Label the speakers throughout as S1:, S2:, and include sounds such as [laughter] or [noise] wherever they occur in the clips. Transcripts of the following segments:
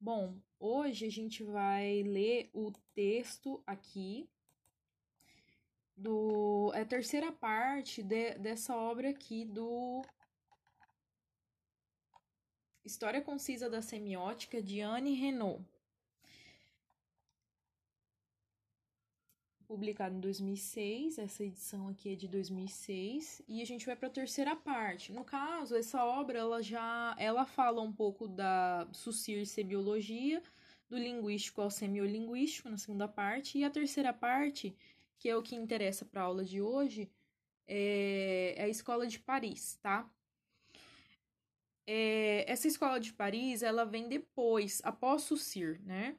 S1: Bom, hoje a gente vai ler o texto aqui do é a terceira parte de, dessa obra aqui do História Concisa da Semiótica de Anne Renault. Publicado em 2006, essa edição aqui é de 2006, e a gente vai para a terceira parte. No caso, essa obra ela já ela fala um pouco da Sucir Semiologia, do linguístico ao semiolinguístico na segunda parte, e a terceira parte, que é o que interessa para a aula de hoje, é a Escola de Paris, tá? É, essa escola de Paris, ela vem depois, após Saussure, né?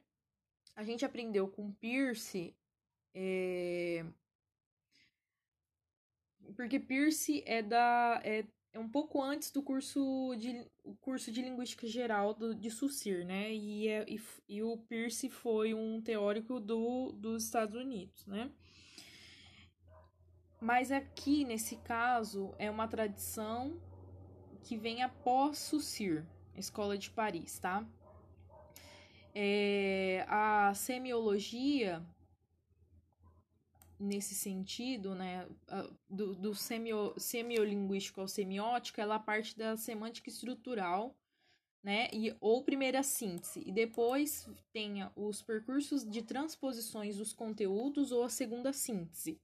S1: A gente aprendeu com Peirce, é... porque Peirce é da é, é um pouco antes do curso de o curso de linguística geral do, de Saussure, né? E, é, e, e o Peirce foi um teórico do, dos Estados Unidos, né? Mas aqui, nesse caso, é uma tradição que vem após Saussure, Escola de Paris, tá? É, a semiologia, nesse sentido, né, do, do semio, semiolinguístico ao semiótico, ela parte da semântica estrutural, né, e, ou primeira síntese, e depois tenha os percursos de transposições dos conteúdos ou a segunda síntese.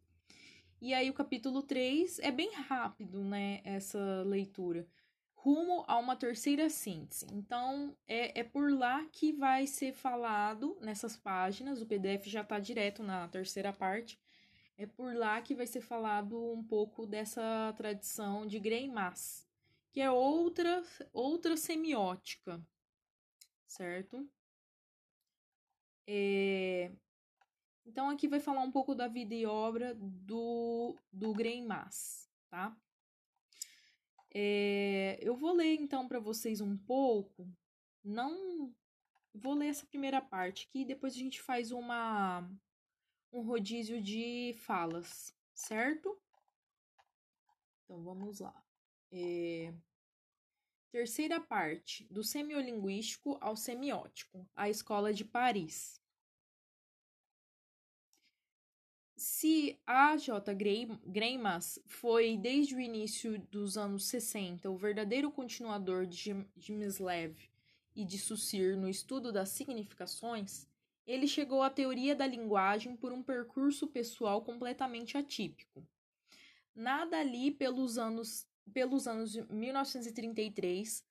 S1: E aí o capítulo 3 é bem rápido, né, essa leitura rumo a uma terceira síntese. Então, é, é por lá que vai ser falado nessas páginas, o PDF já está direto na terceira parte, é por lá que vai ser falado um pouco dessa tradição de Greimas, que é outra, outra semiótica, certo? É... Então, aqui vai falar um pouco da vida e obra do, do Greimas, tá? É, eu vou ler então para vocês um pouco. Não vou ler essa primeira parte aqui, depois a gente faz uma um rodízio de falas, certo? Então vamos lá. É, terceira parte, do semiolinguístico ao semiótico, a escola de Paris. Se a J. Greimas foi, desde o início dos anos 60, o verdadeiro continuador de Gimslev e de Saussure no estudo das significações, ele chegou à teoria da linguagem por um percurso pessoal completamente atípico. Nada ali pelos anos, pelos anos de 1933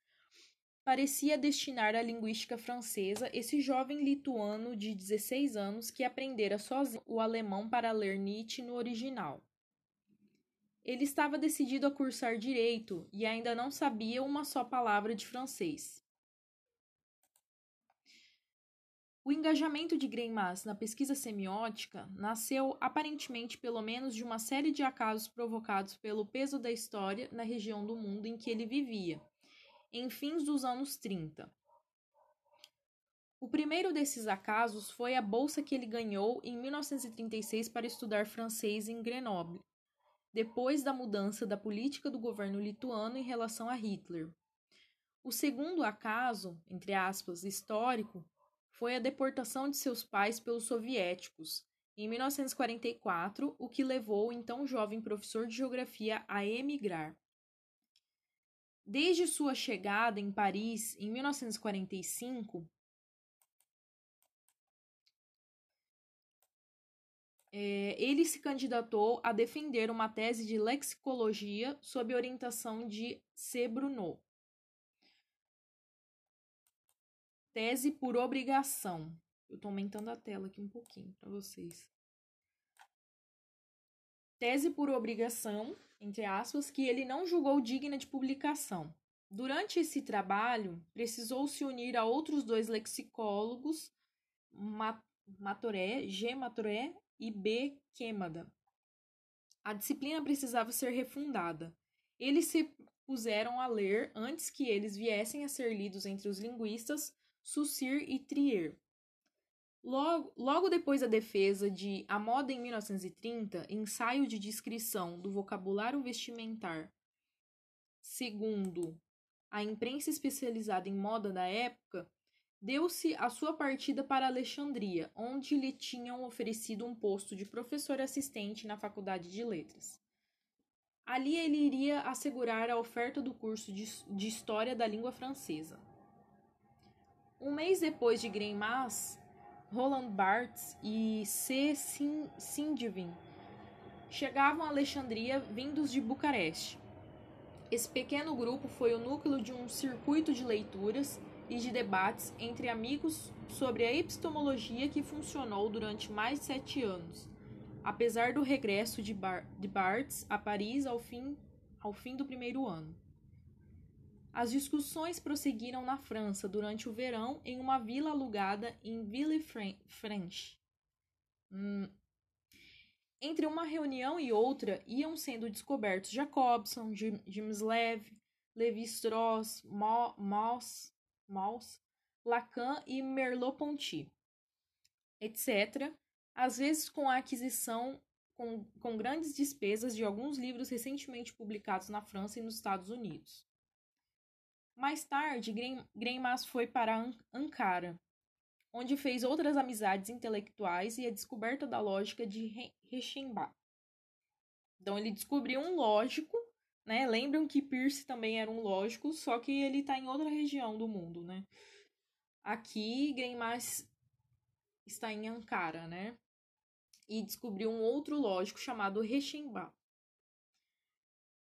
S1: parecia destinar à linguística francesa esse jovem lituano de 16 anos que aprendera sozinho o alemão para ler Nietzsche no original. Ele estava decidido a cursar direito e ainda não sabia uma só palavra de francês. O engajamento de Greimas na pesquisa semiótica nasceu aparentemente pelo menos de uma série de acasos provocados pelo peso da história na região do mundo em que ele vivia em fins dos anos 30. O primeiro desses acasos foi a bolsa que ele ganhou em 1936 para estudar francês em Grenoble, depois da mudança da política do governo lituano em relação a Hitler. O segundo acaso, entre aspas, histórico, foi a deportação de seus pais pelos soviéticos, em 1944, o que levou o então jovem professor de geografia a emigrar. Desde sua chegada em Paris em 1945, é, ele se candidatou a defender uma tese de lexicologia sob orientação de C. Bruno. Tese por obrigação. Eu estou aumentando a tela aqui um pouquinho para vocês. Tese por obrigação entre aspas, que ele não julgou digna de publicação. Durante esse trabalho, precisou se unir a outros dois lexicólogos, Matoré, G. Matoré e B. Quemada. A disciplina precisava ser refundada. Eles se puseram a ler, antes que eles viessem a ser lidos entre os linguistas, Saussure e Trier. Logo, logo depois da defesa de A Moda em 1930, ensaio de descrição do vocabulário vestimentar, segundo a imprensa especializada em moda da época, deu-se a sua partida para Alexandria, onde lhe tinham oferecido um posto de professor assistente na Faculdade de Letras. Ali ele iria assegurar a oferta do curso de, de História da Língua Francesa. Um mês depois de Greimas, Roland Barthes e C. Sindivin chegavam a Alexandria vindos de Bucareste. Esse pequeno grupo foi o núcleo de um circuito de leituras e de debates entre amigos sobre a epistemologia que funcionou durante mais de sete anos, apesar do regresso de, Bar de Barthes a Paris ao fim, ao fim do primeiro ano. As discussões prosseguiram na França durante o verão em uma vila alugada em Villefranche. Hum. Entre uma reunião e outra iam sendo descobertos Jacobson, James Leve, Levi-Strauss, Mauss, Mauss, Lacan e Merleau-Ponty, etc., às vezes com a aquisição com, com grandes despesas de alguns livros recentemente publicados na França e nos Estados Unidos. Mais tarde, Greimas foi para Ankara, onde fez outras amizades intelectuais e a descoberta da lógica de Reichenbach. Então ele descobriu um lógico né? Lembram que Pierce também era um lógico, só que ele está em outra região do mundo, né? Aqui, Greimas está em Ankara, né? E descobriu um outro lógico chamado Reichenbach.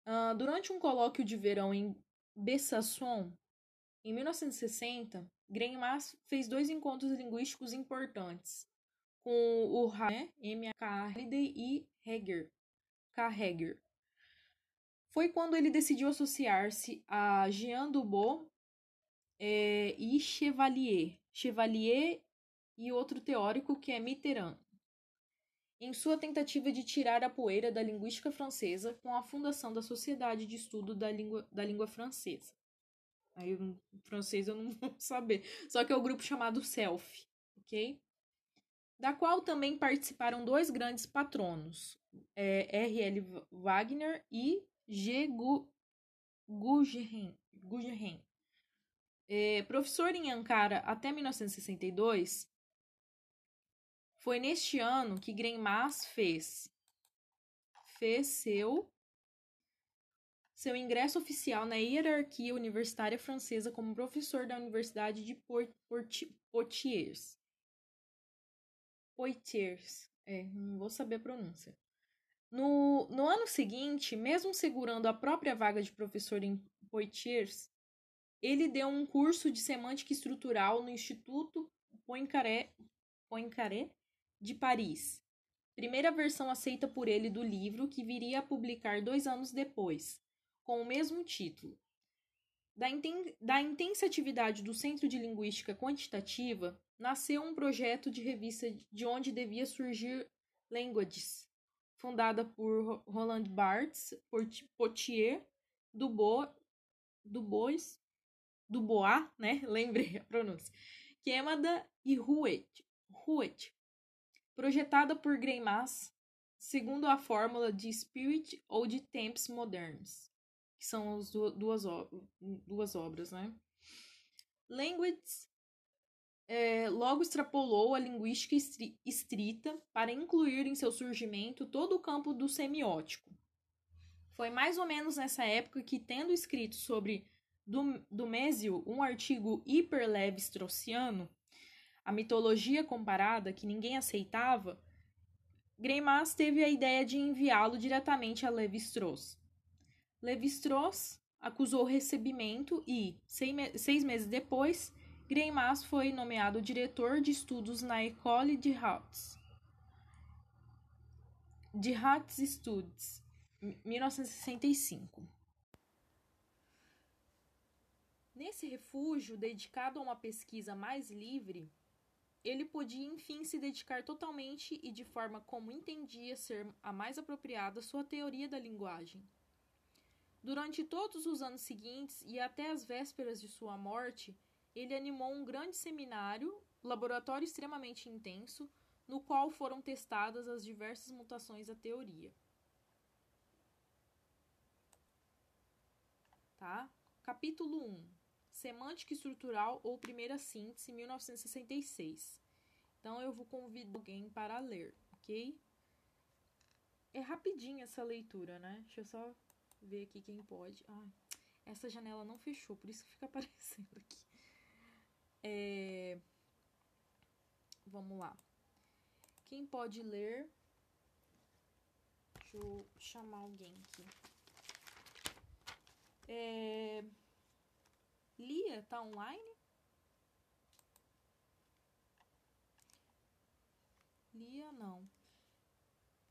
S1: Uh, durante um colóquio de verão em Besançon, em 1960, Greimas fez dois encontros linguísticos importantes com o Rané, M. K. e Heger, K. Heger foi quando ele decidiu associar-se a Jean Dubois é, e Chevalier. Chevalier e outro teórico que é Mitterrand. Em sua tentativa de tirar a poeira da linguística francesa com a fundação da Sociedade de Estudo da Língua, da língua Francesa. Aí, francês eu não [laughs] vou saber. Só que é o grupo chamado SELF, ok? Da qual também participaram dois grandes patronos, é, R.L. Wagner e G. Guggenheim. É, professor em Ankara até 1962, foi neste ano que Greimas fez, fez seu, seu ingresso oficial na hierarquia universitária francesa como professor da Universidade de Poitiers. Poitiers, é, não vou saber a pronúncia. No, no ano seguinte, mesmo segurando a própria vaga de professor em Poitiers, ele deu um curso de semântica estrutural no Instituto Poincaré, Poincaré de Paris. Primeira versão aceita por ele do livro que viria a publicar dois anos depois, com o mesmo título. Da, inten da intensa atividade do Centro de Linguística Quantitativa, nasceu um projeto de revista de onde devia surgir Languages, fundada por Roland Barthes, Potier, Dubois, Dubois, Dubois, né? [laughs] Lembrei a pronúncia. Quemada e Huet, projetada por Greimas, segundo a fórmula de Spirit ou de Temps Moderns, que são as duas, duas obras, né? Language é, logo extrapolou a linguística estrita para incluir em seu surgimento todo o campo do semiótico. Foi mais ou menos nessa época que, tendo escrito sobre Dumésio um artigo hiperlevi-straussiano, a mitologia comparada que ninguém aceitava, Greimas teve a ideia de enviá-lo diretamente a Levi-Strauss. Levi-Strauss acusou o recebimento e, seis meses depois, Greimas foi nomeado diretor de estudos na École de Hautes. De Hautes Studies, 1965. Nesse refúgio, dedicado a uma pesquisa mais livre, ele podia enfim se dedicar totalmente e de forma como entendia ser a mais apropriada sua teoria da linguagem. Durante todos os anos seguintes e até as vésperas de sua morte, ele animou um grande seminário, laboratório extremamente intenso, no qual foram testadas as diversas mutações da teoria. Tá? Capítulo 1. Semântica estrutural ou primeira síntese, 1966. Então eu vou convidar alguém para ler, ok? É rapidinho essa leitura, né? Deixa eu só ver aqui quem pode. Ai, essa janela não fechou, por isso que fica [laughs] aparecendo aqui. É... Vamos lá. Quem pode ler? Deixa eu chamar alguém aqui. É... Lia, tá online? Lia, não.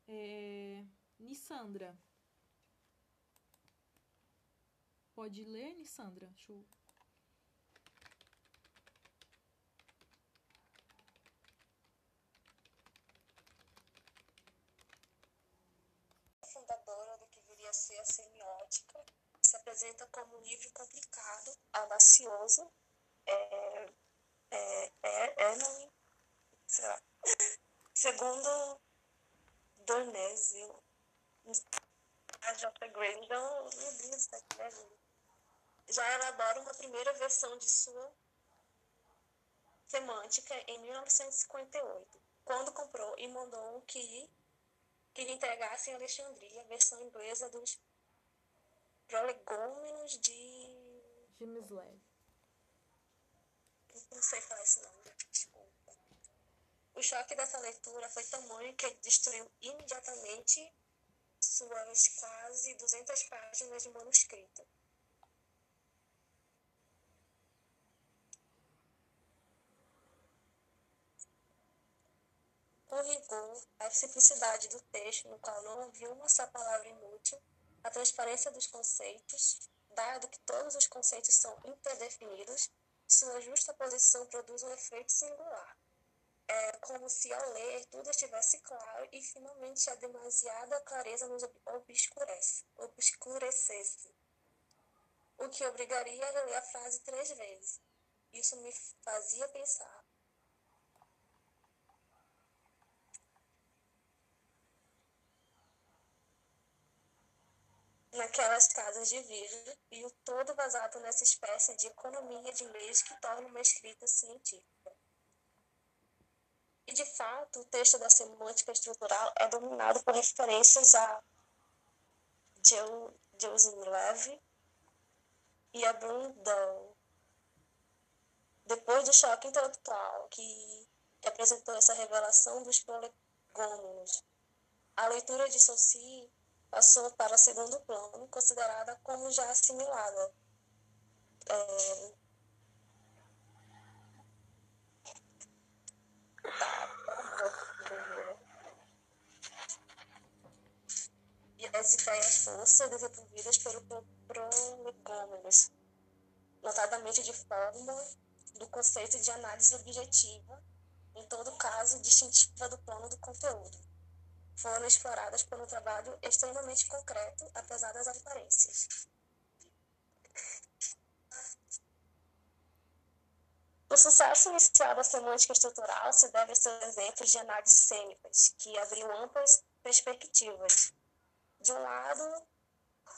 S1: É... Nissandra. Pode ler, Nissandra? Deixa
S2: fundadora do que viria a ser a semiótica, se apresenta como um livro complicado, audacioso, é, é, é, é não, será? [laughs] Segundo Dornésio, a J. Grandon, meu Deus, tá já elabora uma primeira versão de sua semântica em 1958, quando comprou e mandou que, que lhe entregasse em Alexandria a versão inglesa dos prolegômenos de.
S1: James Leve.
S2: Não sei falar esse nome, desculpa. O choque dessa leitura foi tamanho que ele destruiu imediatamente suas quase 200 páginas de manuscrito. Com rigor, a simplicidade do texto, no qual não havia uma só palavra inútil, a transparência dos conceitos, dado que todos os conceitos são interdefinidos, sua justa posição produz um efeito singular. É como se ao ler tudo estivesse claro e finalmente a demasiada clareza nos obscurece, obscurecesse, o que obrigaria a reler a frase três vezes. Isso me fazia pensar. Naquelas casas de vidro e o todo vazado nessa espécie de economia de meios que torna uma escrita científica. E, de fato, o texto da semântica estrutural é dominado por referências a Joseph Levy e a Brundle. Depois do choque intelectual que apresentou essa revelação dos prolegômenos, a leitura de Saussure passou para segundo plano, considerada como já assimilada. É... E as ideias forças desenvolvidas pelo prolegômenos, notadamente de forma do conceito de análise objetiva, em todo caso distintiva do plano do conteúdo foram exploradas por um trabalho extremamente concreto, apesar das aparências. O sucesso inicial da semântica estrutural se deve a seus exemplos de análises cênicas, que abriam amplas perspectivas. De um lado,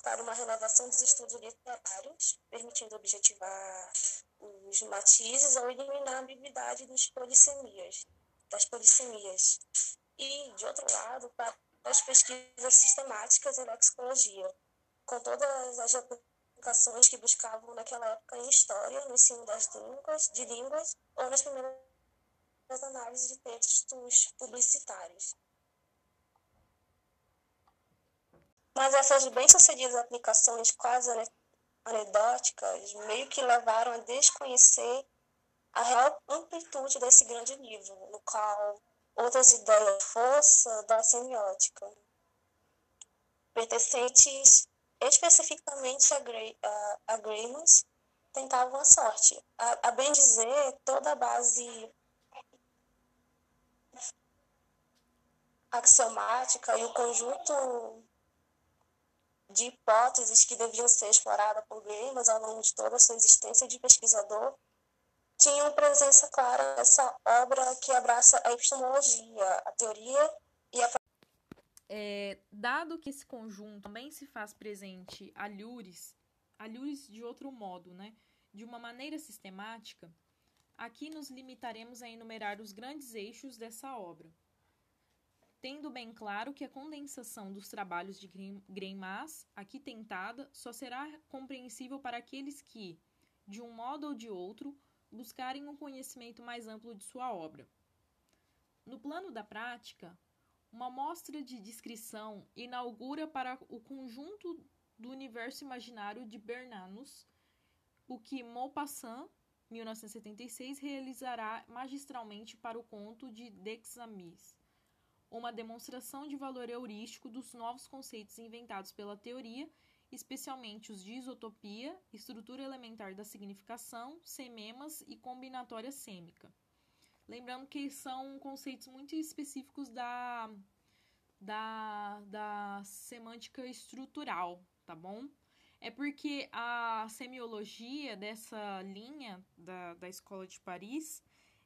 S2: para uma renovação dos estudos literários, permitindo objetivar os matizes ou eliminar a ambiguidade polissemias, das polissemias, e, de outro lado, para as pesquisas sistemáticas em lexicologia, com todas as aplicações que buscavam naquela época em história, no ensino das línguas, de línguas ou nas primeiras análises de textos publicitários. Mas essas bem-sucedidas aplicações quase anedóticas meio que levaram a desconhecer a real amplitude desse grande livro, no qual outras ideias força da semiótica, pertencentes especificamente a, a, a Greimas, tentavam a sorte. A, a bem dizer, toda a base axiomática e o conjunto de hipóteses que deviam ser exploradas por Greimas ao longo de toda a sua existência de pesquisador tinham presença clara nessa obra que abraça a epistemologia, a teoria e a.
S1: É, dado que esse conjunto também se faz presente a Lures, a luz de outro modo, né? De uma maneira sistemática, aqui nos limitaremos a enumerar os grandes eixos dessa obra, tendo bem claro que a condensação dos trabalhos de Greimas, aqui tentada, só será compreensível para aqueles que, de um modo ou de outro, buscarem um conhecimento mais amplo de sua obra. No plano da prática, uma mostra de descrição inaugura para o conjunto do universo imaginário de Bernanos o que Maupassant, 1976, realizará magistralmente para o conto de Dexamis, uma demonstração de valor heurístico dos novos conceitos inventados pela teoria, especialmente os de isotopia, estrutura elementar da significação, sememas e combinatória sêmica. Lembrando que são conceitos muito específicos da, da, da semântica estrutural, tá bom? É porque a semiologia dessa linha da, da escola de Paris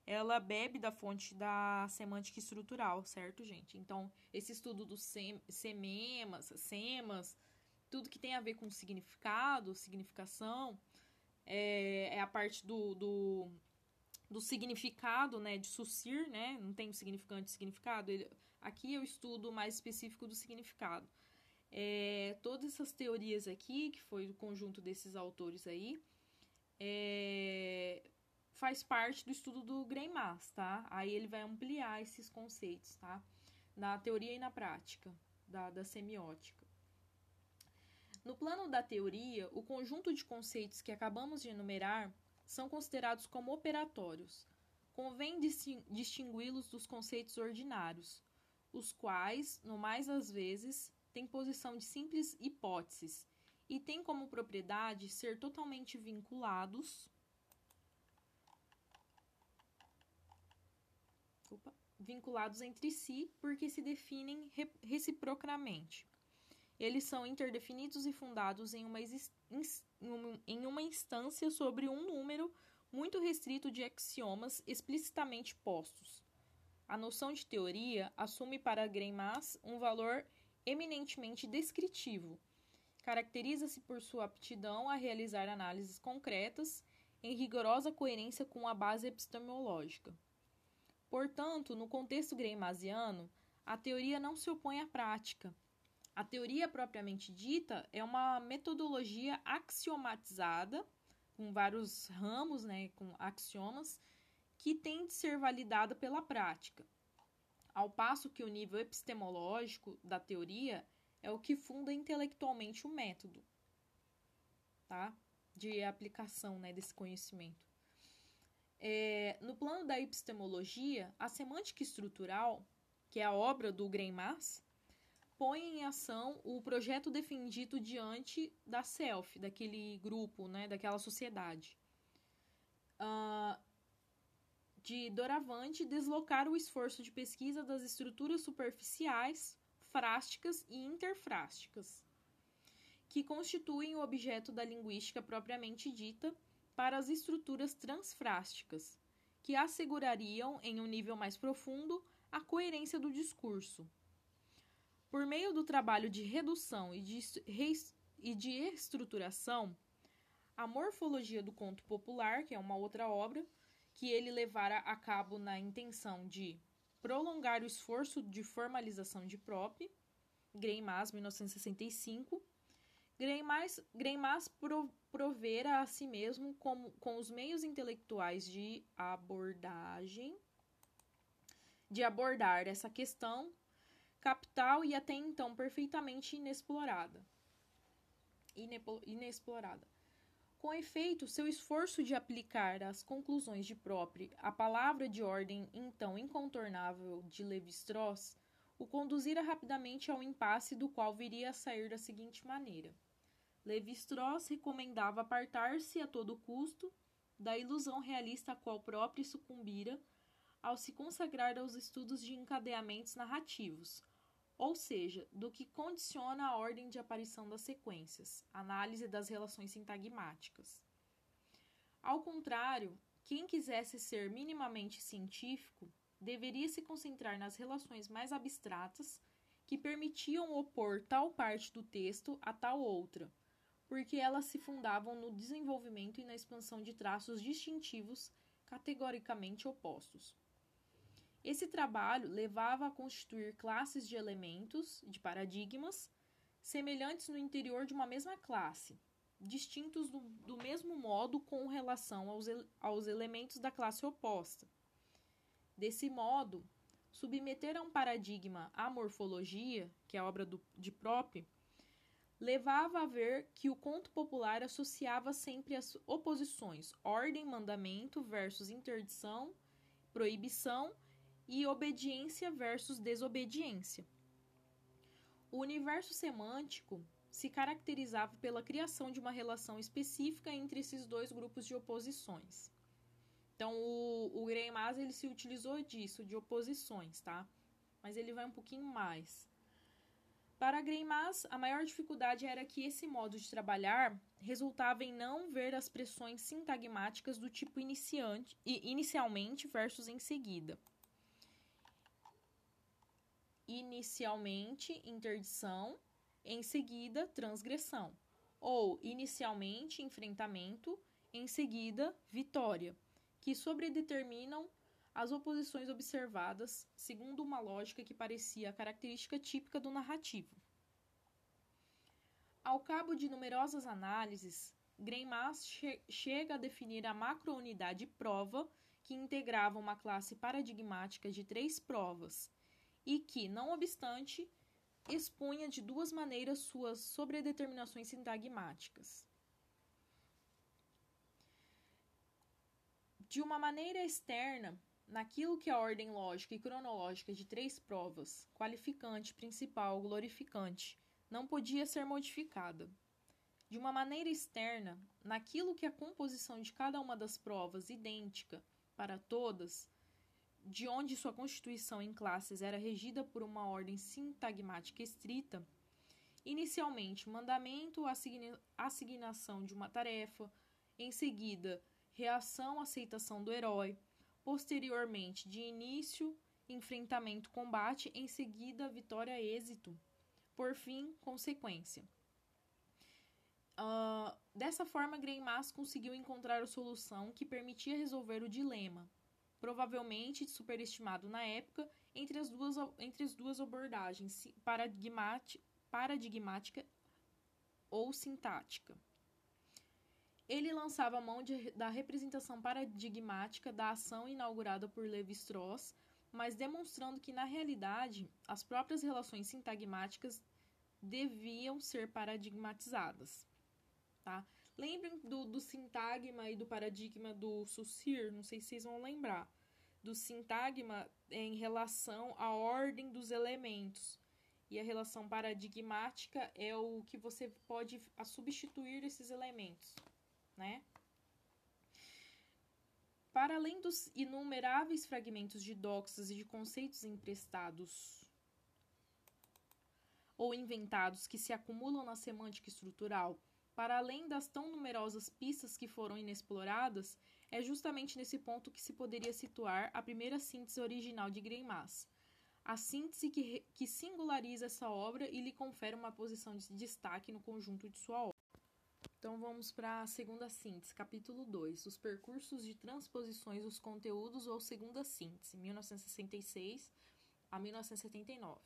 S1: ela bebe da fonte da semântica estrutural, certo, gente? Então, esse estudo dos sem, sememas, semas, tudo que tem a ver com significado, significação, é, é a parte do, do, do, significado, né, de sucir, né? Não tem o significante significado. Ele, aqui eu estudo mais específico do significado. É, todas essas teorias aqui, que foi o conjunto desses autores aí, é, faz parte do estudo do Greimas, tá? Aí ele vai ampliar esses conceitos, tá? Na teoria e na prática da, da semiótica. No plano da teoria, o conjunto de conceitos que acabamos de enumerar são considerados como operatórios. Convém distingui-los dos conceitos ordinários, os quais, no mais às vezes, têm posição de simples hipóteses e têm como propriedade ser totalmente vinculados desculpa, vinculados entre si porque se definem reciprocamente. Eles são interdefinidos e fundados em uma, em uma instância sobre um número muito restrito de axiomas explicitamente postos. A noção de teoria assume para Greimas um valor eminentemente descritivo. Caracteriza-se por sua aptidão a realizar análises concretas em rigorosa coerência com a base epistemológica. Portanto, no contexto greimasiano, a teoria não se opõe à prática. A teoria propriamente dita é uma metodologia axiomatizada, com vários ramos, né, com axiomas, que tem de ser validada pela prática. Ao passo que o nível epistemológico da teoria é o que funda intelectualmente o método, tá? De aplicação, né, desse conhecimento. É, no plano da epistemologia, a semântica estrutural, que é a obra do Greimas, põe em ação o projeto defendido diante da self, daquele grupo, né, daquela sociedade. Uh, de doravante, deslocar o esforço de pesquisa das estruturas superficiais, frásticas e interfrásticas, que constituem o objeto da linguística propriamente dita para as estruturas transfrásticas, que assegurariam, em um nível mais profundo, a coerência do discurso. Por meio do trabalho de redução e de, e de estruturação, a morfologia do conto popular, que é uma outra obra, que ele levara a cabo na intenção de prolongar o esforço de formalização de Prop, Greimas, 1965, Greimas, pro, provera a si mesmo com os meios intelectuais de abordagem, de abordar essa questão capital e até então perfeitamente inexplorada. inexplorada. Com efeito, seu esforço de aplicar às conclusões de Propre a palavra de ordem então incontornável de Levi-Strauss o conduzira rapidamente ao impasse do qual viria a sair da seguinte maneira. Levi-Strauss recomendava apartar-se a todo custo da ilusão realista a qual próprio sucumbira ao se consagrar aos estudos de encadeamentos narrativos, ou seja, do que condiciona a ordem de aparição das sequências, análise das relações sintagmáticas. Ao contrário, quem quisesse ser minimamente científico deveria se concentrar nas relações mais abstratas que permitiam opor tal parte do texto a tal outra porque elas se fundavam no desenvolvimento e na expansão de traços distintivos categoricamente opostos. Esse trabalho levava a constituir classes de elementos, de paradigmas, semelhantes no interior de uma mesma classe, distintos do, do mesmo modo com relação aos, aos elementos da classe oposta. Desse modo, submeter a um paradigma a morfologia, que é a obra do, de Prop, levava a ver que o conto popular associava sempre as oposições ordem, mandamento versus interdição, proibição e obediência versus desobediência. O universo semântico se caracterizava pela criação de uma relação específica entre esses dois grupos de oposições. Então, o, o ele se utilizou disso, de oposições, tá? Mas ele vai um pouquinho mais. Para Greimas, a maior dificuldade era que esse modo de trabalhar resultava em não ver as pressões sintagmáticas do tipo iniciante, inicialmente versus em seguida. Inicialmente, interdição em seguida transgressão, ou inicialmente enfrentamento, em seguida vitória, que sobredeterminam as oposições observadas segundo uma lógica que parecia a característica típica do narrativo. Ao cabo de numerosas análises, Greimas che chega a definir a macrounidade prova que integrava uma classe paradigmática de três provas e que, não obstante, expunha de duas maneiras suas sobredeterminações sintagmáticas. De uma maneira externa, naquilo que a ordem lógica e cronológica de três provas, qualificante, principal, glorificante, não podia ser modificada. De uma maneira externa, naquilo que a composição de cada uma das provas idêntica para todas, de onde sua constituição em classes era regida por uma ordem sintagmática estrita, inicialmente mandamento, assigna assignação de uma tarefa, em seguida reação, aceitação do herói, posteriormente de início, enfrentamento, combate, em seguida vitória, êxito, por fim, consequência. Uh, dessa forma, Greimas conseguiu encontrar a solução que permitia resolver o dilema, provavelmente superestimado na época, entre as duas, entre as duas abordagens, paradigmática ou sintática. Ele lançava a mão de, da representação paradigmática da ação inaugurada por Levi-Strauss, mas demonstrando que, na realidade, as próprias relações sintagmáticas deviam ser paradigmatizadas. Tá? Lembrem do, do sintagma e do paradigma do Saussure, não sei se vocês vão lembrar. Do sintagma em relação à ordem dos elementos. E a relação paradigmática é o que você pode substituir esses elementos, né? Para além dos inumeráveis fragmentos de doxas e de conceitos emprestados ou inventados que se acumulam na semântica estrutural para além das tão numerosas pistas que foram inexploradas, é justamente nesse ponto que se poderia situar a primeira síntese original de Greimas, a síntese que, que singulariza essa obra e lhe confere uma posição de destaque no conjunto de sua obra. Então vamos para a segunda síntese, capítulo 2, os percursos de transposições dos conteúdos ou segunda síntese, 1966 a 1979.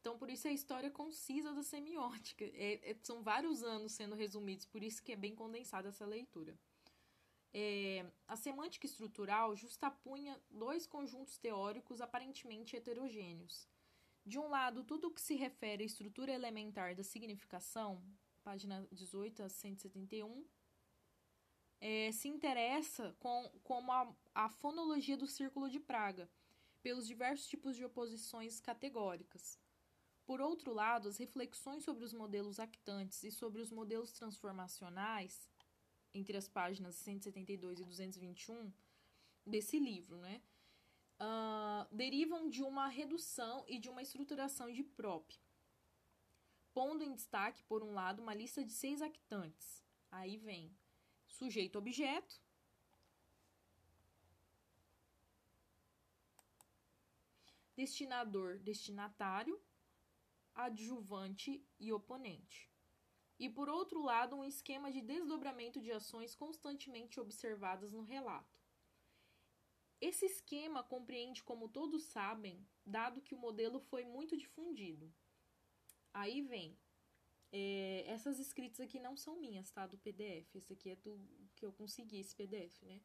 S1: Então, por isso é a história concisa da semiótica. É, é, são vários anos sendo resumidos, por isso que é bem condensada essa leitura. É, a semântica estrutural justapunha dois conjuntos teóricos aparentemente heterogêneos. De um lado, tudo o que se refere à estrutura elementar da significação, página 18 a 171, é, se interessa com, como a, a fonologia do círculo de Praga, pelos diversos tipos de oposições categóricas. Por outro lado, as reflexões sobre os modelos actantes e sobre os modelos transformacionais, entre as páginas 172 e 221 desse livro, né, uh, derivam de uma redução e de uma estruturação de prop, pondo em destaque, por um lado, uma lista de seis actantes. Aí vem sujeito-objeto, destinador, destinatário, adjuvante e oponente. e, por outro lado, um esquema de desdobramento de ações constantemente observadas no relato. Esse esquema compreende, como todos sabem, dado que o modelo foi muito difundido. Aí vem. É, essas escritas aqui não são minhas, tá? Do PDF. Esse aqui é do que eu consegui, esse PDF, né?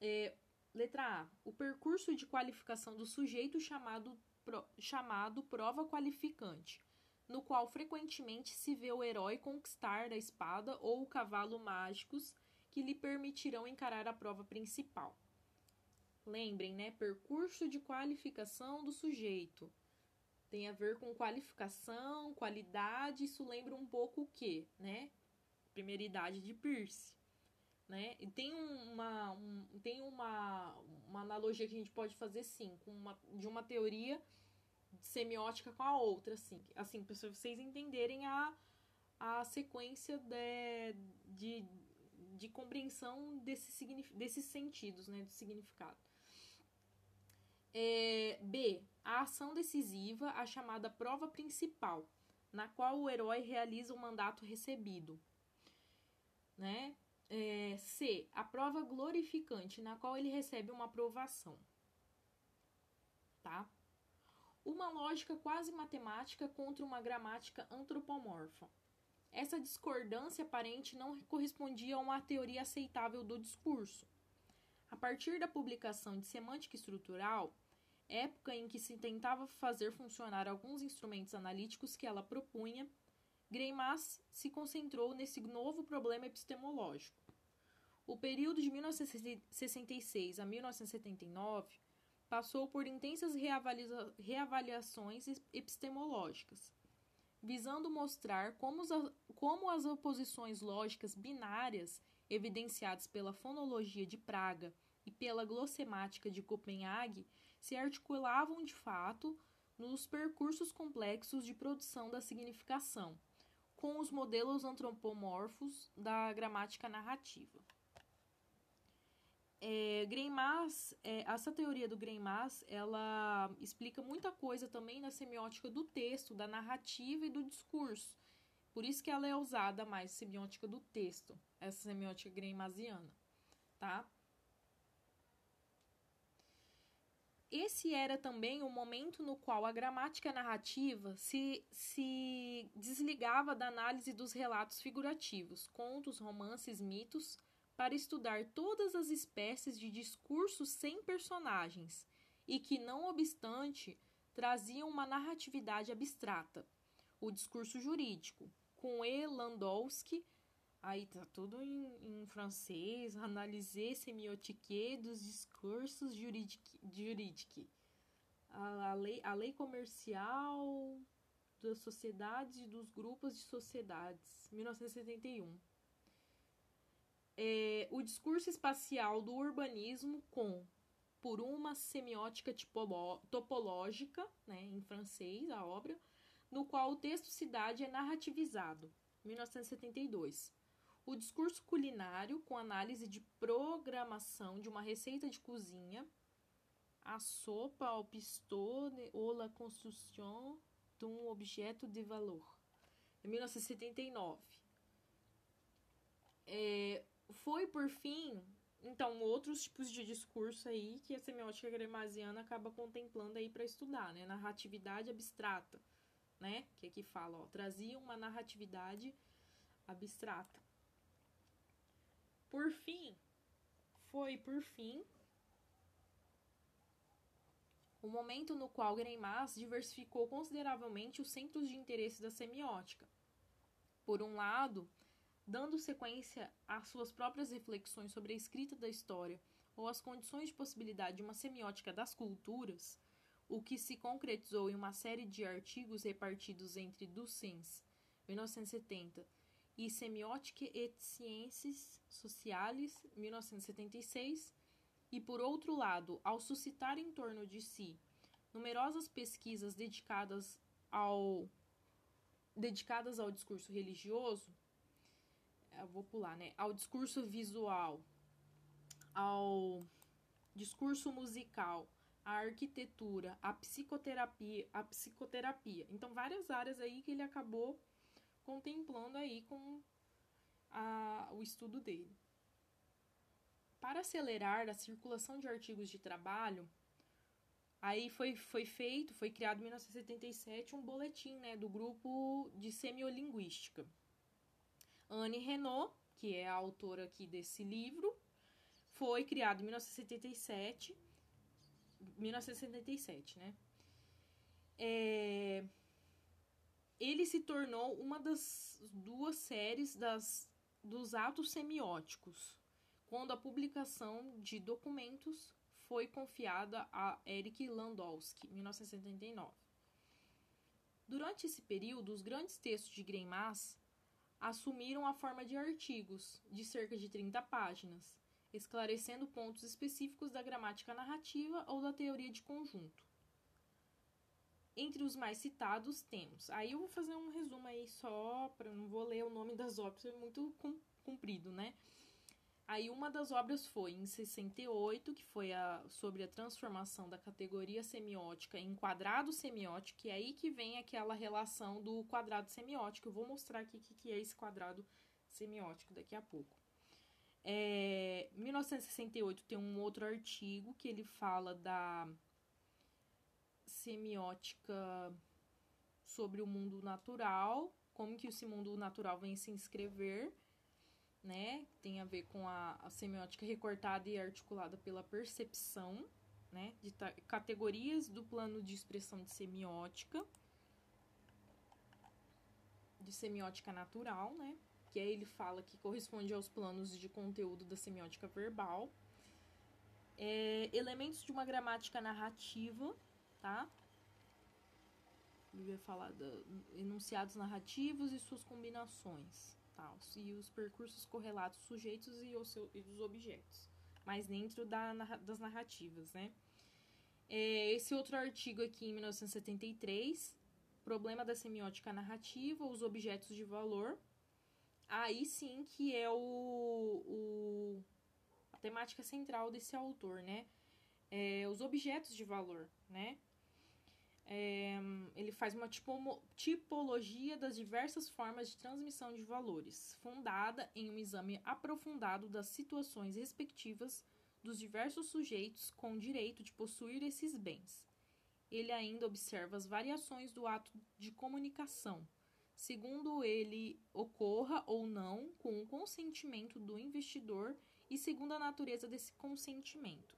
S1: É, letra A. O percurso de qualificação do sujeito chamado, pro, chamado prova qualificante, no qual frequentemente se vê o herói conquistar a espada ou o cavalo mágicos que lhe permitirão encarar a prova principal. Lembrem, né? Percurso de qualificação do sujeito. Tem a ver com qualificação, qualidade, isso lembra um pouco o quê, né? Primeira idade de Pierce. Né? E tem uma, um, tem uma, uma analogia que a gente pode fazer sim, com uma, de uma teoria semiótica com a outra, assim, assim para vocês entenderem a, a sequência de, de, de compreensão desse, desses sentidos, né, do significado. É, B. A ação decisiva, a chamada prova principal, na qual o herói realiza o mandato recebido. Né? É, C. A prova glorificante, na qual ele recebe uma aprovação. Tá? Uma lógica quase matemática contra uma gramática antropomorfa. Essa discordância aparente não correspondia a uma teoria aceitável do discurso. A partir da publicação de Semântica Estrutural, época em que se tentava fazer funcionar alguns instrumentos analíticos que ela propunha, Greimas se concentrou nesse novo problema epistemológico. O período de 1966 a 1979 passou por intensas reavalia reavaliações epistemológicas, visando mostrar como as oposições lógicas binárias evidenciadas pela fonologia de Praga e pela glossemática de Copenhague se articulavam de fato nos percursos complexos de produção da significação, com os modelos antropomorfos da gramática narrativa. É, Greimas, é, essa teoria do Greimas, ela explica muita coisa também na semiótica do texto, da narrativa e do discurso. Por isso que ela é usada mais semiótica do texto, essa semiótica greimasiana, tá? Esse era também o momento no qual a gramática narrativa se, se desligava da análise dos relatos figurativos, contos, romances, mitos, para estudar todas as espécies de discursos sem personagens e que, não obstante, traziam uma narratividade abstrata, o discurso jurídico, com E. Landowski Aí tá tudo em, em francês. [laughs] Analyser semiotique dos discursos jurídicos. A, a, lei, a lei comercial das sociedades e dos grupos de sociedades, 1971. É, o discurso espacial do urbanismo com por uma semiótica topológica, né, em francês, a obra, no qual o texto cidade é narrativizado, 1972 o discurso culinário com análise de programação de uma receita de cozinha, a sopa ao pistone ou la construction d'un objeto de valor, em 1979. É, foi, por fim, então, outros tipos de discurso aí que a semiótica gremasiana acaba contemplando aí para estudar, né? Narratividade abstrata, né? Que aqui fala, ó, trazia uma narratividade abstrata. Por fim, foi por fim o momento no qual Greimas diversificou consideravelmente os centros de interesse da semiótica. Por um lado, dando sequência às suas próprias reflexões sobre a escrita da história ou as condições de possibilidade de uma semiótica das culturas, o que se concretizou em uma série de artigos repartidos entre Dussens, 1970, e Semiótica et Sciences Sociales, 1976, e por outro lado, ao suscitar em torno de si numerosas pesquisas dedicadas ao dedicadas ao discurso religioso, eu vou pular, né? Ao discurso visual, ao discurso musical, a arquitetura, a psicoterapia, a psicoterapia. Então várias áreas aí que ele acabou contemplando aí com a, o estudo dele. Para acelerar a circulação de artigos de trabalho, aí foi, foi feito, foi criado em 1977 um boletim né, do grupo de semiolinguística. Anne Renault, que é a autora aqui desse livro, foi criado em 1977, 1977, né? É, ele se tornou uma das duas séries das, dos atos semióticos, quando a publicação de documentos foi confiada a Eric Landowski, 1979. Durante esse período, os grandes textos de Greimas assumiram a forma de artigos de cerca de 30 páginas, esclarecendo pontos específicos da gramática narrativa ou da teoria de conjunto. Entre os mais citados temos. Aí eu vou fazer um resumo aí só, para não vou ler o nome das obras, é muito comprido, né? Aí uma das obras foi em 68, que foi a, sobre a transformação da categoria semiótica em quadrado semiótico, e é aí que vem aquela relação do quadrado semiótico. Eu vou mostrar aqui o que, que é esse quadrado semiótico daqui a pouco. É, 1968 tem um outro artigo que ele fala da semiótica sobre o mundo natural, como que esse mundo natural vem se inscrever, né? Tem a ver com a, a semiótica recortada e articulada pela percepção, né? De categorias do plano de expressão de semiótica, de semiótica natural, né? Que aí ele fala que corresponde aos planos de conteúdo da semiótica verbal. É, elementos de uma gramática narrativa, tá? Ele vai falar de enunciados narrativos e suas combinações, tá? E os percursos correlatos sujeitos e, os seu, e os objetos, mas dentro da, das narrativas, né? É, esse outro artigo aqui, em 1973, Problema da Semiótica Narrativa, os objetos de valor. Aí sim que é o, o a temática central desse autor, né? É, os objetos de valor, né? É, ele faz uma tipo, tipologia das diversas formas de transmissão de valores, fundada em um exame aprofundado das situações respectivas dos diversos sujeitos com direito de possuir esses bens. Ele ainda observa as variações do ato de comunicação, segundo ele ocorra ou não com o consentimento do investidor e segundo a natureza desse consentimento.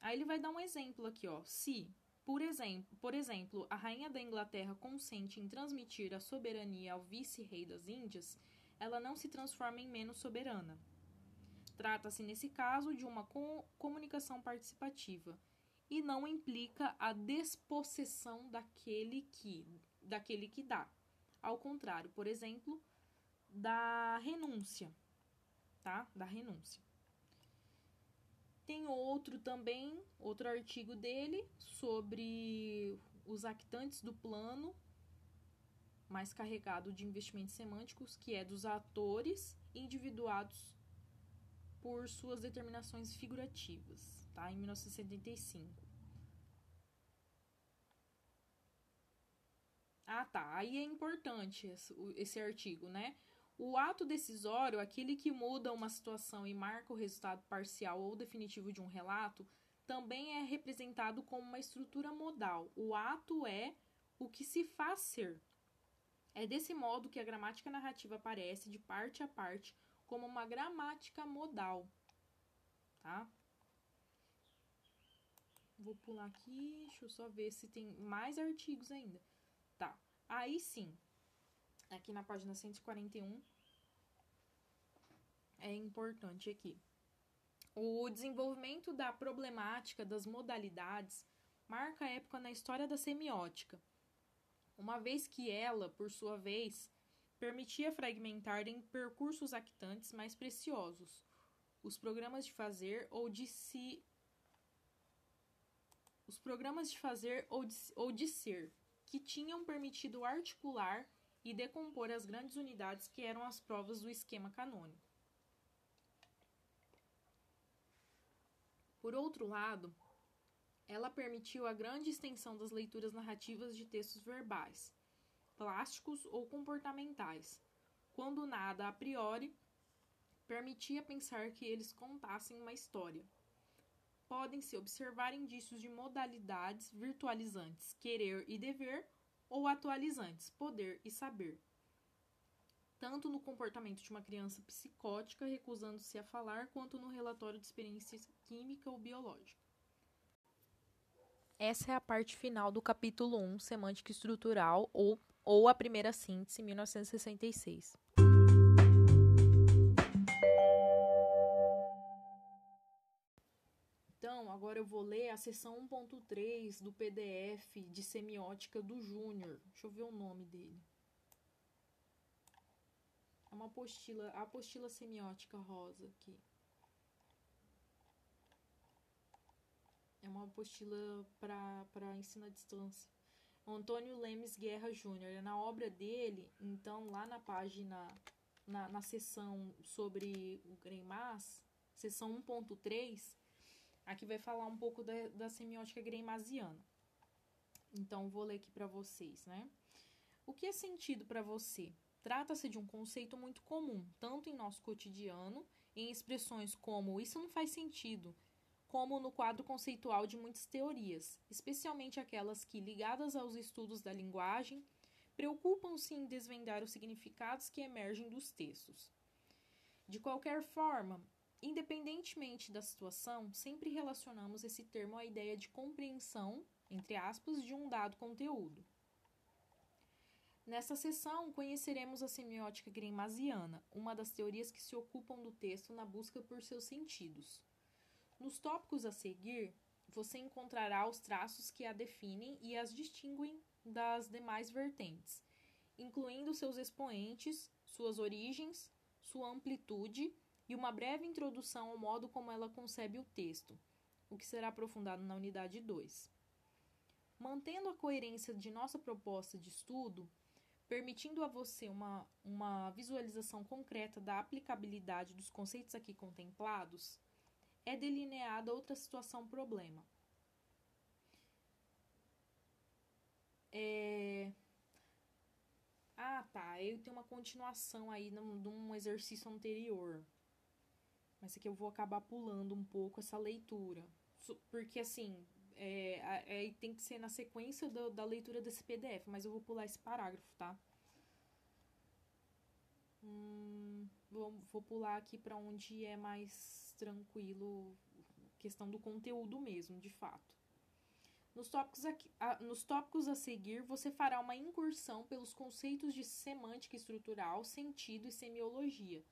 S1: Aí ele vai dar um exemplo aqui, ó. Se por exemplo, por exemplo, a rainha da Inglaterra consente em transmitir a soberania ao vice-rei das Índias, ela não se transforma em menos soberana. Trata-se, nesse caso, de uma co comunicação participativa e não implica a despossessão daquele que, daquele que dá. Ao contrário, por exemplo, da renúncia, tá? Da renúncia. Tem outro também, outro artigo dele sobre os actantes do plano, mais carregado de investimentos semânticos, que é dos atores individuados por suas determinações figurativas, tá? Em 1975. Ah, tá. Aí é importante esse, esse artigo, né? O ato decisório, aquele que muda uma situação e marca o resultado parcial ou definitivo de um relato, também é representado como uma estrutura modal. O ato é o que se faz ser. É desse modo que a gramática narrativa aparece de parte a parte como uma gramática modal. Tá? Vou pular aqui, deixa eu só ver se tem mais artigos ainda. Tá. Aí sim, aqui na página 141, é importante aqui. O desenvolvimento da problemática das modalidades marca a época na história da semiótica, uma vez que ela, por sua vez, permitia fragmentar em percursos actantes mais preciosos os programas de fazer ou de se os programas de fazer ou de, ou de ser, que tinham permitido articular e decompor as grandes unidades que eram as provas do esquema canônico. Por outro lado, ela permitiu a grande extensão das leituras narrativas de textos verbais, plásticos ou comportamentais, quando nada a priori permitia pensar que eles contassem uma história. Podem-se observar indícios de modalidades virtualizantes, querer e dever, ou atualizantes, poder e saber. Tanto no comportamento de uma criança psicótica recusando-se a falar, quanto no relatório de experiência química ou biológica. Essa é a parte final do capítulo 1, Semântica Estrutural, ou, ou a primeira síntese, 1966. Eu vou ler a seção 1.3 do PDF de semiótica do Júnior. Deixa eu ver o nome dele. É uma apostila, a apostila semiótica rosa aqui. É uma apostila para ensino à distância. Antônio Lemes Guerra Júnior. É na obra dele, então, lá na página, na, na seção sobre o Greimas, seção 1.3, aqui vai falar um pouco da, da semiótica greimasiana. Então, vou ler aqui para vocês, né? O que é sentido para você? Trata-se de um conceito muito comum, tanto em nosso cotidiano, em expressões como isso não faz sentido, como no quadro conceitual de muitas teorias, especialmente aquelas que, ligadas aos estudos da linguagem, preocupam-se em desvendar os significados que emergem dos textos. De qualquer forma, independentemente da situação, sempre relacionamos esse termo à ideia de compreensão, entre aspas, de um dado conteúdo. Nessa sessão, conheceremos a semiótica greimasiana, uma das teorias que se ocupam do texto na busca por seus sentidos. Nos tópicos a seguir, você encontrará os traços que a definem e as distinguem das demais vertentes, incluindo seus expoentes, suas origens, sua amplitude e uma breve introdução ao modo como ela concebe o texto, o que será aprofundado na unidade 2. Mantendo a coerência de nossa proposta de estudo, permitindo a você uma, uma visualização concreta da aplicabilidade dos conceitos aqui contemplados, é delineada outra situação problema. É... Ah, tá. Eu tenho uma continuação aí de um exercício anterior. Mas aqui eu vou acabar pulando um pouco essa leitura. Porque, assim, é, é, tem que ser na sequência do, da leitura desse PDF. Mas eu vou pular esse parágrafo, tá? Hum, vou, vou pular aqui para onde é mais tranquilo, questão do conteúdo mesmo, de fato. Nos tópicos, aqui, a, nos tópicos a seguir, você fará uma incursão pelos conceitos de semântica estrutural, sentido e semiologia,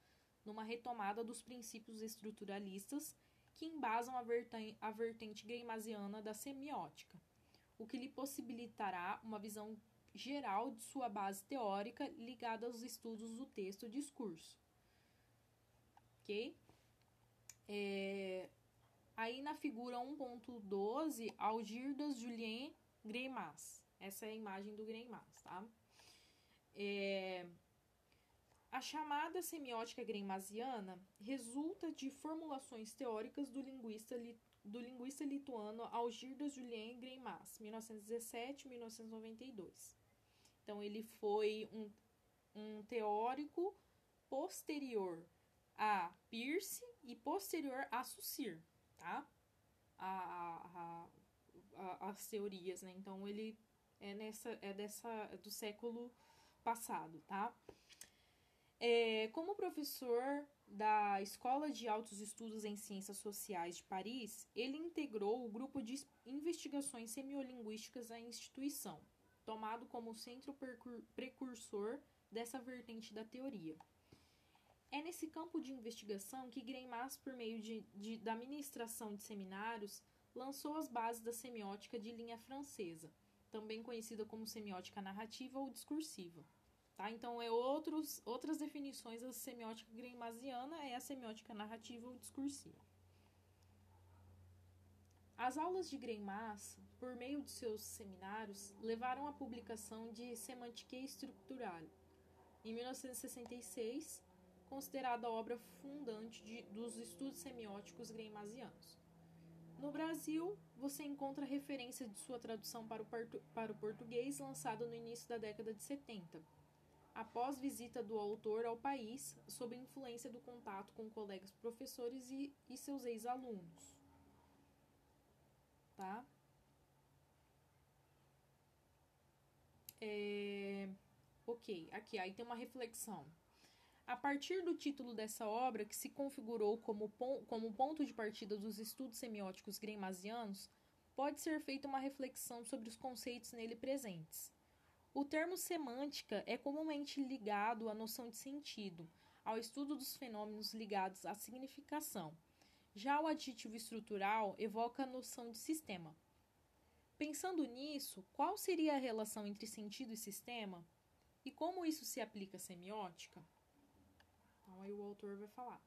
S1: numa retomada dos princípios estruturalistas que embasam a, vertente, a vertente greimasiana da semiótica, o que lhe possibilitará uma visão geral de sua base teórica ligada aos estudos do texto e discurso. Ok? É, aí na figura 1.12, Algirdas Julien Greimas. Essa é a imagem do Greimas, tá? É, a chamada semiótica greimasiana resulta de formulações teóricas do linguista, do linguista lituano Algirdas Julien Greimas, 1917-1992. Então, ele foi um, um teórico posterior a Peirce e posterior a Saussure, tá? A, a, a, as teorias, né? Então ele é nessa é dessa é do século passado, tá? É, como professor da Escola de Altos Estudos em Ciências Sociais de Paris, ele integrou o grupo de investigações semiolinguísticas à instituição, tomado como centro precursor dessa vertente da teoria. É nesse campo de investigação que Greimas, por meio de, de, da ministração de seminários, lançou as bases da semiótica de linha francesa, também conhecida como semiótica narrativa ou discursiva. Tá? Então, é outros, outras definições da semiótica greimasiana é a semiótica narrativa ou discursiva. As aulas de Greimas, por meio de seus seminários, levaram à publicação de Semantique Structurale, em 1966, considerada a obra fundante de, dos estudos semióticos greimasianos. No Brasil, você encontra referência de sua tradução para o, para o português lançado no início da década de 70, após visita do autor ao país, sob influência do contato com colegas professores e, e seus ex-alunos. Tá? É... Ok, aqui, aí tem uma reflexão. A partir do título dessa obra, que se configurou como, pon como ponto de partida dos estudos semióticos greimasianos, pode ser feita uma reflexão sobre os conceitos nele presentes. O termo semântica é comumente ligado à noção de sentido, ao estudo dos fenômenos ligados à significação. Já o adjetivo estrutural evoca a noção de sistema. Pensando nisso, qual seria a relação entre sentido e sistema? E como isso se aplica à semiótica? Então aí o autor vai falar.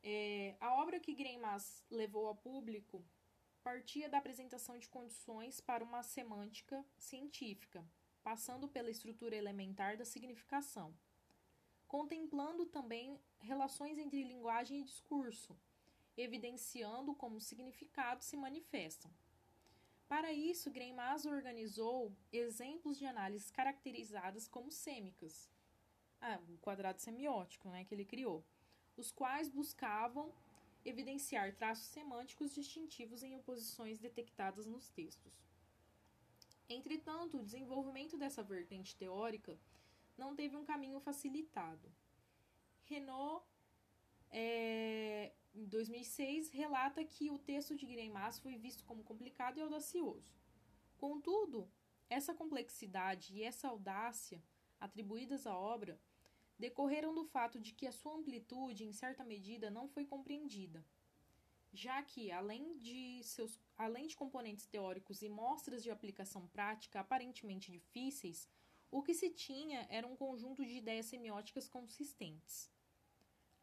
S1: É, a obra que Greimas levou ao público partia da apresentação de condições para uma semântica científica, passando pela estrutura elementar da significação, contemplando também relações entre linguagem e discurso, evidenciando como significados se manifestam. Para isso, Greimas organizou exemplos de análises caracterizadas como sêmicas, ah, o quadrado semiótico né, que ele criou, os quais buscavam evidenciar traços semânticos distintivos em oposições detectadas nos textos. Entretanto, o desenvolvimento dessa vertente teórica não teve um caminho facilitado. Renault, é, em 2006, relata que o texto de Greimas foi visto como complicado e audacioso. Contudo, essa complexidade e essa audácia atribuídas à obra decorreram do fato de que a sua amplitude, em certa medida, não foi compreendida, já que, além de, seus, além de componentes teóricos e mostras de aplicação prática aparentemente difíceis, o que se tinha era um conjunto de ideias semióticas consistentes.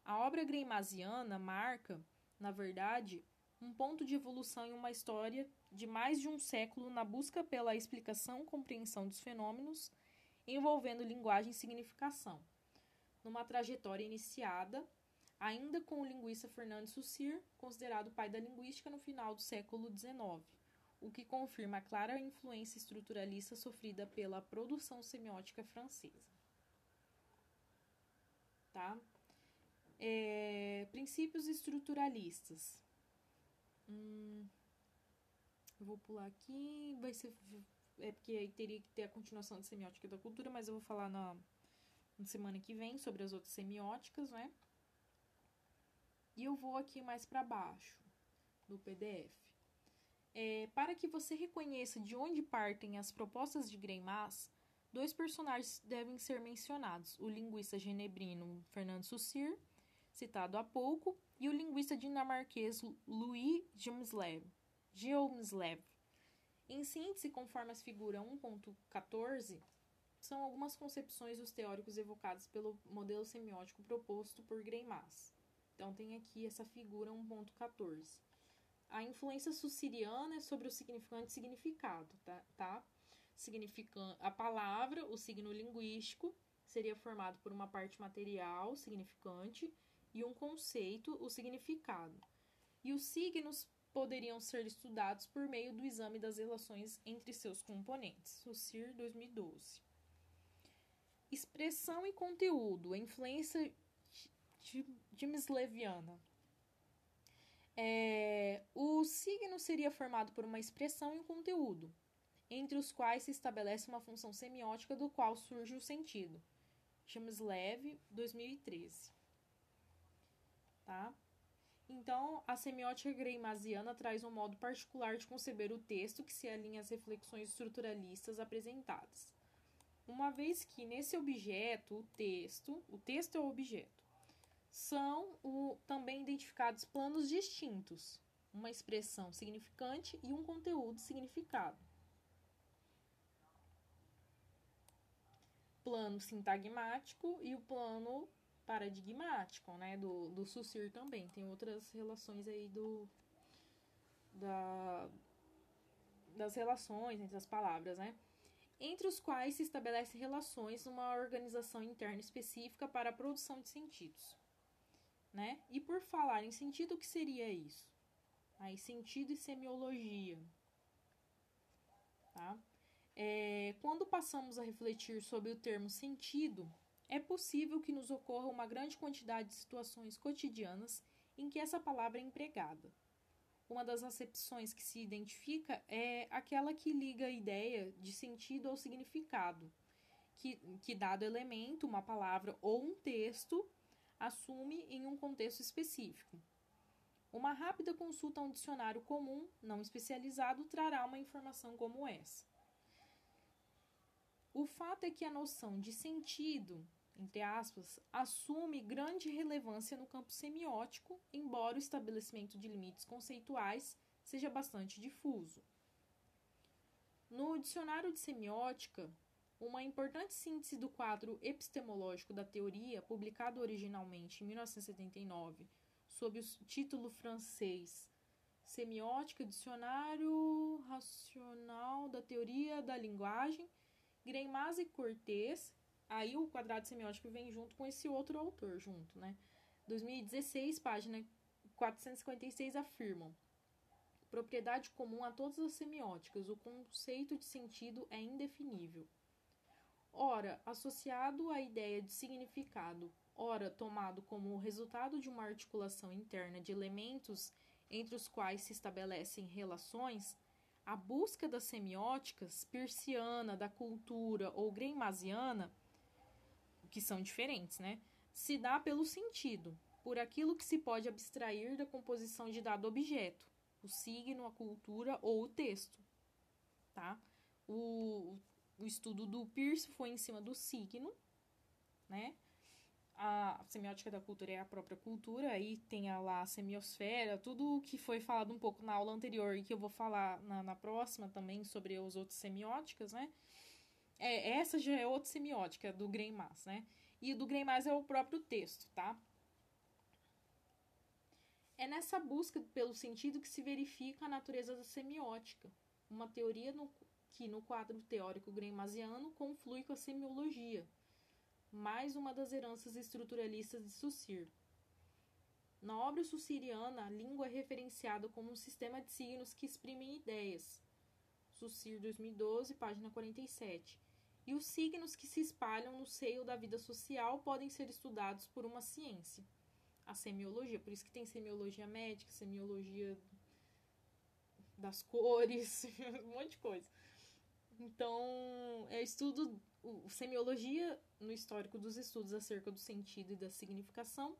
S1: A obra greimasiana marca, na verdade, um ponto de evolução em uma história de mais de um século na busca pela explicação e compreensão dos fenômenos envolvendo linguagem e significação numa trajetória iniciada ainda com o linguista Fernando Saussure, considerado pai da linguística no final do século XIX, o que confirma a clara influência estruturalista sofrida pela produção semiótica francesa. Tá? É, princípios estruturalistas. Hum, eu vou pular aqui, vai ser é porque aí teria que ter a continuação da semiótica da cultura, mas eu vou falar na na semana que vem sobre as outras semióticas, né? E eu vou aqui mais para baixo do PDF. É, para que você reconheça de onde partem as propostas de Greimas, dois personagens devem ser mencionados: o linguista genebrino Fernando Saussure, citado há pouco, e o linguista dinamarquês Louis Jomslev. Geomslev. Em síntese, conforme as figuras 1.14, são algumas concepções dos teóricos evocados pelo modelo semiótico proposto por Greimas. Então, tem aqui essa figura 1.14. A influência sussiriana é sobre o significante significado, tá? tá? Significando a palavra, o signo linguístico, seria formado por uma parte material, significante, e um conceito, o significado. E os signos poderiam ser estudados por meio do exame das relações entre seus componentes. Saussure, 2012. Expressão e conteúdo, a influência Leviana. É, o signo seria formado por uma expressão e um conteúdo, entre os quais se estabelece uma função semiótica do qual surge o sentido. Leve, 2013. Tá? Então, a semiótica greimasiana traz um modo particular de conceber o texto que se alinha às reflexões estruturalistas apresentadas uma vez que nesse objeto, o texto, o texto é o objeto, são o, também identificados planos distintos, uma expressão significante e um conteúdo significado. Plano sintagmático e o plano paradigmático, né, do, do Saussure também. Tem outras relações aí do, da, das relações entre as palavras, né? entre os quais se estabelecem relações numa organização interna específica para a produção de sentidos. Né? E por falar em sentido, o que seria isso? Aí, sentido e semiologia. Tá? É, quando passamos a refletir sobre o termo sentido, é possível que nos ocorra uma grande quantidade de situações cotidianas em que essa palavra é empregada. Uma das acepções que se identifica é aquela que liga a ideia de sentido ao significado, que, que dado elemento, uma palavra ou um texto, assume em um contexto específico. Uma rápida consulta a um dicionário comum, não especializado, trará uma informação como essa. O fato é que a noção de sentido, entre aspas, assume grande relevância no campo semiótico, embora o estabelecimento de limites conceituais seja bastante difuso. No dicionário de semiótica, uma importante síntese do quadro epistemológico da teoria, publicado originalmente em 1979 sob o título francês Semiótica, Dicionário Racional da Teoria da Linguagem, Greimas e Cortez. Aí o quadrado semiótico vem junto com esse outro autor, junto, né? 2016, página 456, afirmam: propriedade comum a todas as semióticas, o conceito de sentido é indefinível. Ora, associado à ideia de significado ora tomado como resultado de uma articulação interna de elementos entre os quais se estabelecem relações, a busca das semióticas persiana, da cultura ou greimasiana, que são diferentes, né, se dá pelo sentido, por aquilo que se pode abstrair da composição de dado objeto, o signo, a cultura ou o texto, tá? O, o estudo do Peirce foi em cima do signo, né? a semiótica da cultura é a própria cultura, aí tem a lá a semiosfera, tudo o que foi falado um pouco na aula anterior e que eu vou falar na, na próxima também sobre os outros semióticas, né? É, essa já é outra semiótica do Greimas, né? E do Greimas é o próprio texto, tá? É nessa busca pelo sentido que se verifica a natureza da semiótica, uma teoria no, que no quadro teórico greimasiano conflui com a semiologia, mais uma das heranças estruturalistas de Saussure. Na obra sussiriana, a língua é referenciada como um sistema de signos que exprimem ideias. Saussure 2012, página 47. E os signos que se espalham no seio da vida social podem ser estudados por uma ciência. A semiologia, por isso que tem semiologia médica, semiologia das cores, [laughs] um monte de coisa. Então, é estudo o, semiologia, no histórico dos estudos acerca do sentido e da significação,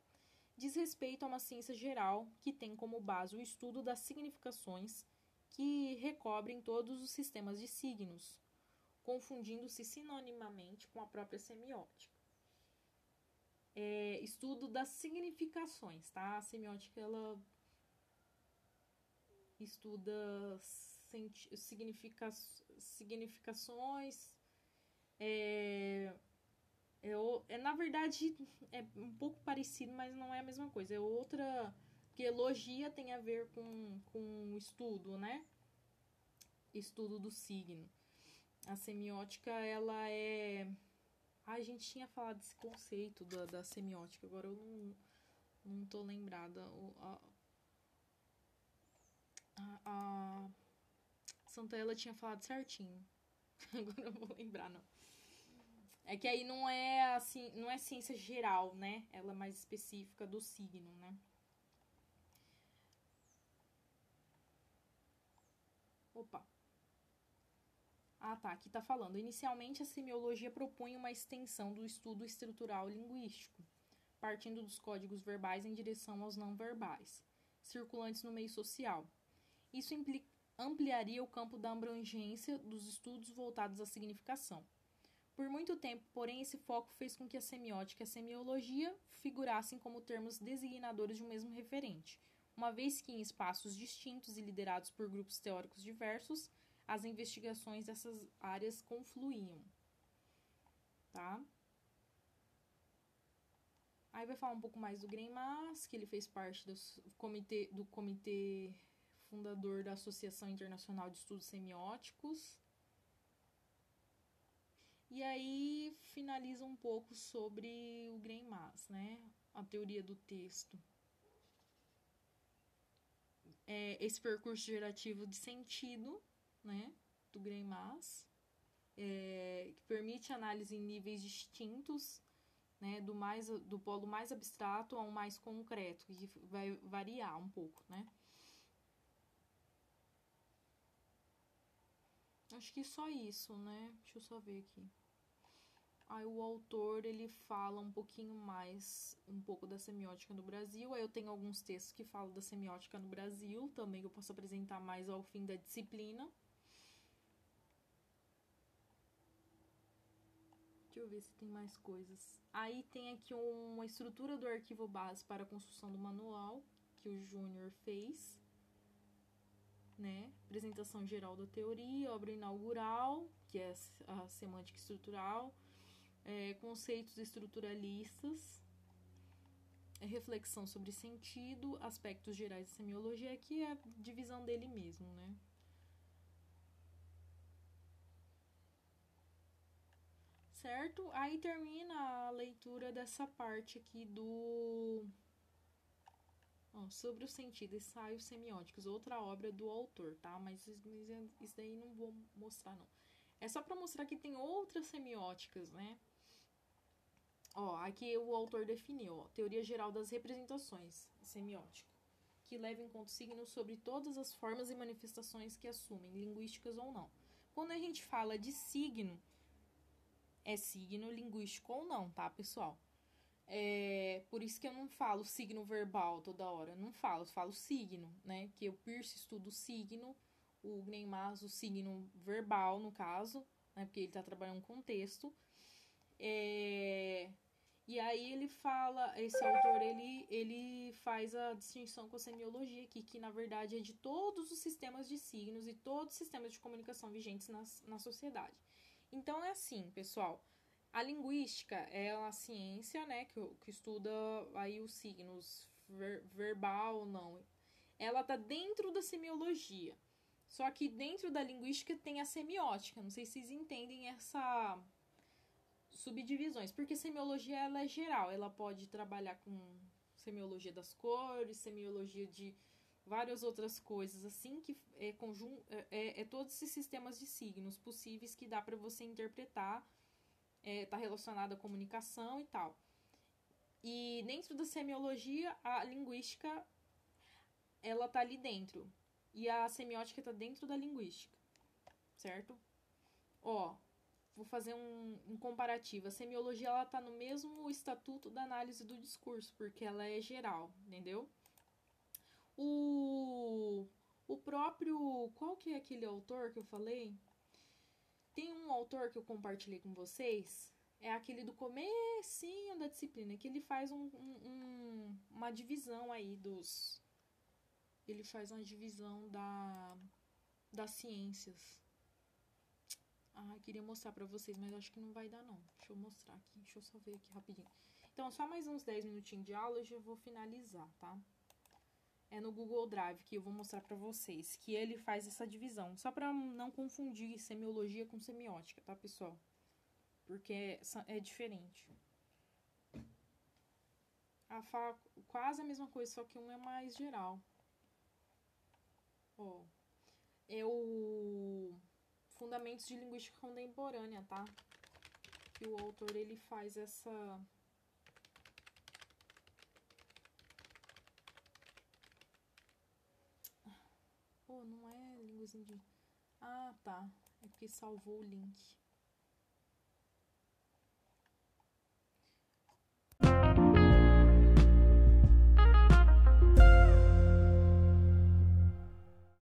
S1: diz respeito a uma ciência geral que tem como base o estudo das significações que recobrem todos os sistemas de signos, confundindo-se sinonimamente com a própria semiótica. É, estudo das significações, tá? A semiótica ela estuda significa, significações é, é, é, na verdade, é um pouco parecido, mas não é a mesma coisa. É outra. Porque elogia tem a ver com, com estudo, né? Estudo do signo. A semiótica, ela é. Ah, a gente tinha falado desse conceito da, da semiótica, agora eu não, não tô lembrada. O, a, a, a Santa ela tinha falado certinho. [laughs] Agora eu vou lembrar, não. É que aí não é assim, não é ciência geral, né? Ela é mais específica do signo, né? Opa. Ah, tá, aqui tá falando. Inicialmente, a semiologia propunha uma extensão do estudo estrutural linguístico, partindo dos códigos verbais em direção aos não verbais, circulantes no meio social. Isso ampliaria o campo da abrangência dos estudos voltados à significação. Por muito tempo, porém, esse foco fez com que a semiótica e a semiologia figurassem como termos designadores de um mesmo referente, uma vez que em espaços distintos e liderados por grupos teóricos diversos, as investigações dessas áreas confluíam. Tá? Aí vai falar um pouco mais do Greimas, que ele fez parte do comitê, do comitê fundador da Associação Internacional de Estudos Semióticos. E aí finaliza um pouco sobre o Greimas, né? A teoria do texto. é, esse percurso gerativo de sentido, né, do Greimas, é, que permite análise em níveis distintos, né, do mais do polo mais abstrato ao mais concreto, que vai variar um pouco, né? Acho que só isso, né? Deixa eu só ver aqui. Aí o autor ele fala um pouquinho mais, um pouco da semiótica no Brasil. Aí eu tenho alguns textos que falam da semiótica no Brasil, também que eu posso apresentar mais ao fim da disciplina. Deixa eu ver se tem mais coisas. Aí tem aqui uma estrutura do arquivo base para a construção do manual que o Júnior fez né? Apresentação geral da teoria, obra inaugural, que é a semântica estrutural, é, conceitos estruturalistas, é, reflexão sobre sentido, aspectos gerais da semiologia, que é a divisão dele mesmo, né? Certo? Aí termina a leitura dessa parte aqui do Ó, sobre o sentido, ensaios semióticos, outra obra do autor, tá? Mas isso daí não vou mostrar, não. É só para mostrar que tem outras semióticas, né? Ó, aqui o autor definiu, ó, teoria geral das representações, semiótica, que leva em conta signos sobre todas as formas e manifestações que assumem, linguísticas ou não. Quando a gente fala de signo, é signo linguístico ou não, tá, pessoal? É, por isso que eu não falo signo verbal toda hora. Não falo, eu falo signo, né? Que o Pierce estuda o signo, o Gneimaz o signo verbal, no caso, né? Porque ele tá trabalhando com texto. É, e aí ele fala, esse autor, ele, ele faz a distinção com a semiologia aqui, que na verdade é de todos os sistemas de signos e todos os sistemas de comunicação vigentes na, na sociedade. Então é assim, pessoal. A linguística é uma ciência, né, que, que estuda aí os signos, ver, verbal ou não. Ela tá dentro da semiologia. Só que dentro da linguística tem a semiótica. Não sei se vocês entendem essa subdivisões, porque semiologia ela é geral, ela pode trabalhar com semiologia das cores, semiologia de várias outras coisas assim que é conjunto é, é, é todos esses sistemas de signos possíveis que dá para você interpretar está é, tá relacionado à comunicação e tal. E dentro da semiologia, a linguística ela tá ali dentro. E a semiótica está dentro da linguística. Certo? Ó, vou fazer um, um comparativo. A semiologia ela tá no mesmo estatuto da análise do discurso, porque ela é geral, entendeu? O, o próprio. Qual que é aquele autor que eu falei? Tem um autor que eu compartilhei com vocês, é aquele do comecinho da disciplina, que ele faz um, um, uma divisão aí dos... Ele faz uma divisão da, das ciências. Ah, queria mostrar pra vocês, mas acho que não vai dar não. Deixa eu mostrar aqui, deixa eu só ver aqui rapidinho. Então, só mais uns 10 minutinhos de aula e já vou finalizar, tá? É no Google Drive que eu vou mostrar para vocês, que ele faz essa divisão, só para não confundir semiologia com semiótica, tá, pessoal? Porque é, diferente. A fala quase a mesma coisa, só que um é mais geral. Ó, é o Fundamentos de Linguística Contemporânea, tá? Que o autor ele faz essa não é línguas indígenas. Ah, tá. É porque salvou o link.